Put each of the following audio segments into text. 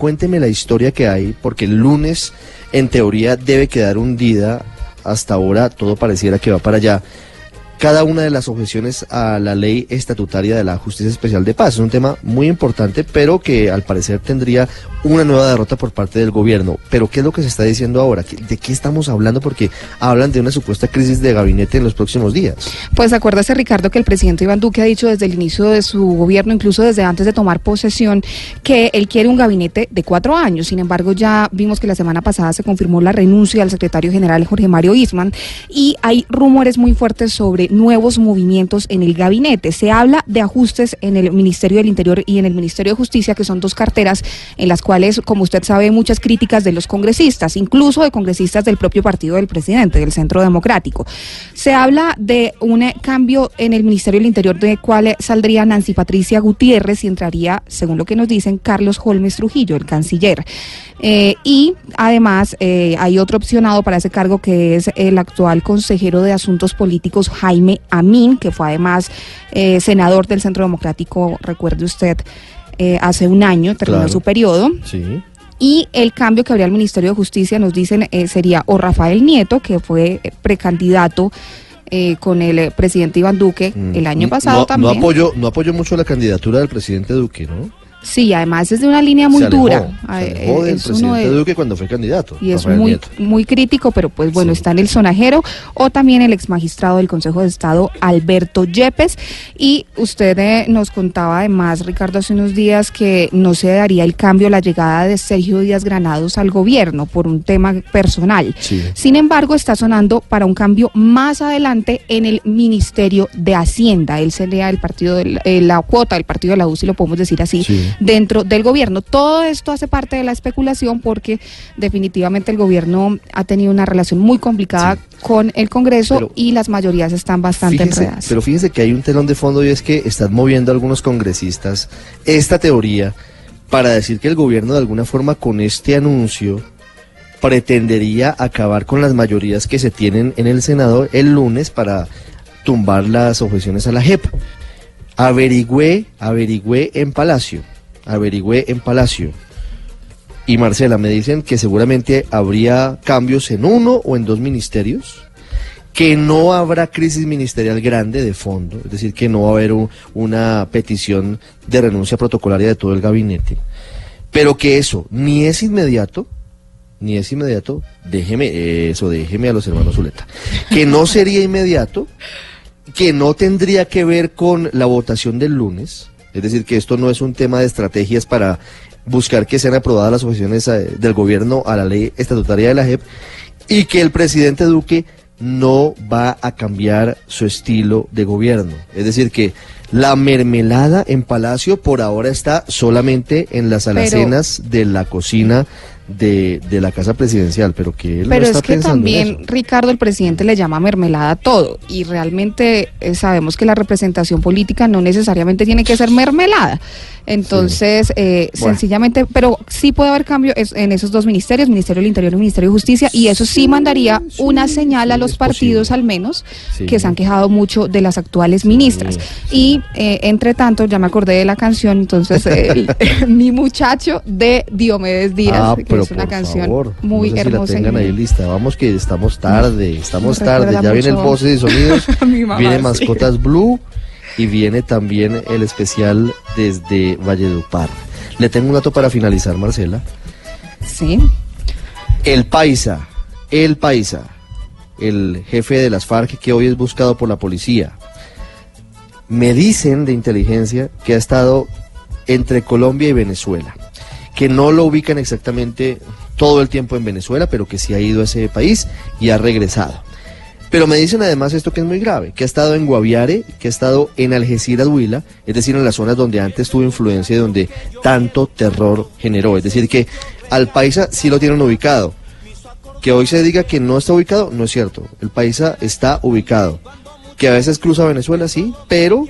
cuénteme la historia que hay, porque el lunes, en teoría, debe quedar hundida. Hasta ahora todo pareciera que va para allá cada una de las objeciones a la ley estatutaria de la Justicia Especial de Paz. Es un tema muy importante, pero que al parecer tendría una nueva derrota por parte del gobierno. Pero ¿qué es lo que se está diciendo ahora? ¿De qué estamos hablando? Porque hablan de una supuesta crisis de gabinete en los próximos días. Pues acuérdase, Ricardo, que el presidente Iván Duque ha dicho desde el inicio de su gobierno, incluso desde antes de tomar posesión, que él quiere un gabinete de cuatro años. Sin embargo, ya vimos que la semana pasada se confirmó la renuncia del secretario general Jorge Mario Isman y hay rumores muy fuertes sobre nuevos movimientos en el gabinete. Se habla de ajustes en el Ministerio del Interior y en el Ministerio de Justicia, que son dos carteras en las cuales, como usted sabe, muchas críticas de los congresistas, incluso de congresistas del propio partido del presidente, del Centro Democrático. Se habla de un cambio en el Ministerio del Interior de cual saldría Nancy Patricia Gutiérrez y entraría, según lo que nos dicen, Carlos Holmes Trujillo, el canciller. Eh, y además eh, hay otro opcionado para ese cargo que es el actual consejero de Asuntos Políticos Jaime Amin, que fue además eh, senador del Centro Democrático, recuerde usted, hace un año, terminó su periodo. Sí. Y el cambio que habría al Ministerio de Justicia, nos dicen, sería o Rafael Nieto, que fue precandidato. con el presidente Iván Duque mm. el año pasado también. No apoyo, no apoyo mucho la candidatura del presidente Duque, ¿no? Sí, además es de una línea muy dura. Se del presidente Duque cuando fue candidato. Y es muy, muy crítico, pero pues bueno, está en el sonajero o también el ex magistrado del Consejo de Estado, Alberto Yepes. Y usted eh, nos contaba además, Ricardo, hace unos días que no se daría el cambio, la llegada de Sergio Díaz Granados al gobierno por un tema personal. Sin embargo, está sonando para un cambio más adelante en el Ministerio de Hacienda. Él sería el partido, de la, eh, la cuota del partido de la U, si lo podemos decir así dentro del gobierno. Todo esto hace parte de la especulación porque definitivamente el gobierno ha tenido una relación muy complicada con el Congreso y las mayorías están bastante enredadas. Pero fíjense que hay un telón de fondo y es que están moviendo algunos congresistas esta teoría para decir que el gobierno de alguna forma con este anuncio pretendería acabar con las mayorías que se tienen en el Senado el lunes para tumbar las objeciones a la JEP. Averigüé, averigüé en Palacio averigüé en Palacio. Y Marcela, me dicen que seguramente habría cambios en uno o en dos ministerios, que no habrá crisis ministerial grande de fondo, es decir, que no va a haber una petición de renuncia protocolaria de todo el gabinete, pero que eso ni es inmediato, ni es inmediato, déjeme, eso déjeme a los hermanos Zuleta, que no sería inmediato, que no tendría que ver con la votación del lunes, es decir, que esto no es un tema de estrategias para buscar que sean aprobadas las objeciones eh, del gobierno a la ley estatutaria de la JEP y que el presidente Duque no va a cambiar su estilo de gobierno. Es decir, que la mermelada en Palacio por ahora está solamente en las alacenas de la cocina de, de, la casa presidencial, pero que él Pero es que también, Ricardo, el presidente le llama mermelada a todo y realmente eh, sabemos que la representación política no necesariamente tiene que ser mermelada. Entonces, eh, sencillamente, pero sí puede haber cambio en esos dos ministerios, Ministerio del Interior y Ministerio de Justicia, y eso sí mandaría una señal a los partidos al menos que se han quejado mucho de las actuales ministras. Y eh, entre tanto, ya me acordé de la canción, entonces, Mi muchacho de Diomedes Díaz, ah, que es una canción muy hermosa. tengan ahí lista, vamos que estamos tarde, estamos tarde, ya vienen voces y sonidos, viene Mascotas Blue y viene también el especial desde Valledupar. Le tengo un dato para finalizar, Marcela. Sí. El Paisa, el Paisa, el jefe de las FARC que hoy es buscado por la policía. Me dicen de inteligencia que ha estado entre Colombia y Venezuela, que no lo ubican exactamente todo el tiempo en Venezuela, pero que sí ha ido a ese país y ha regresado. Pero me dicen además esto que es muy grave, que ha estado en Guaviare, que ha estado en Algeciras, Huila, es decir, en las zonas donde antes tuvo influencia y donde tanto terror generó. Es decir, que al paisa sí lo tienen ubicado. Que hoy se diga que no está ubicado, no es cierto. El paisa está ubicado. Que a veces cruza Venezuela, sí, pero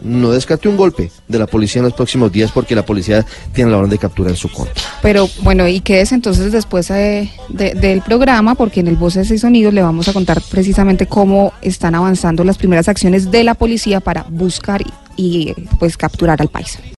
no descarte un golpe de la policía en los próximos días porque la policía tiene la orden de captura en su contra. Pero bueno, ¿y qué es entonces después de, del programa? Porque en el Voces y Sonidos le vamos a contar precisamente cómo están avanzando las primeras acciones de la policía para buscar y, y pues capturar al país.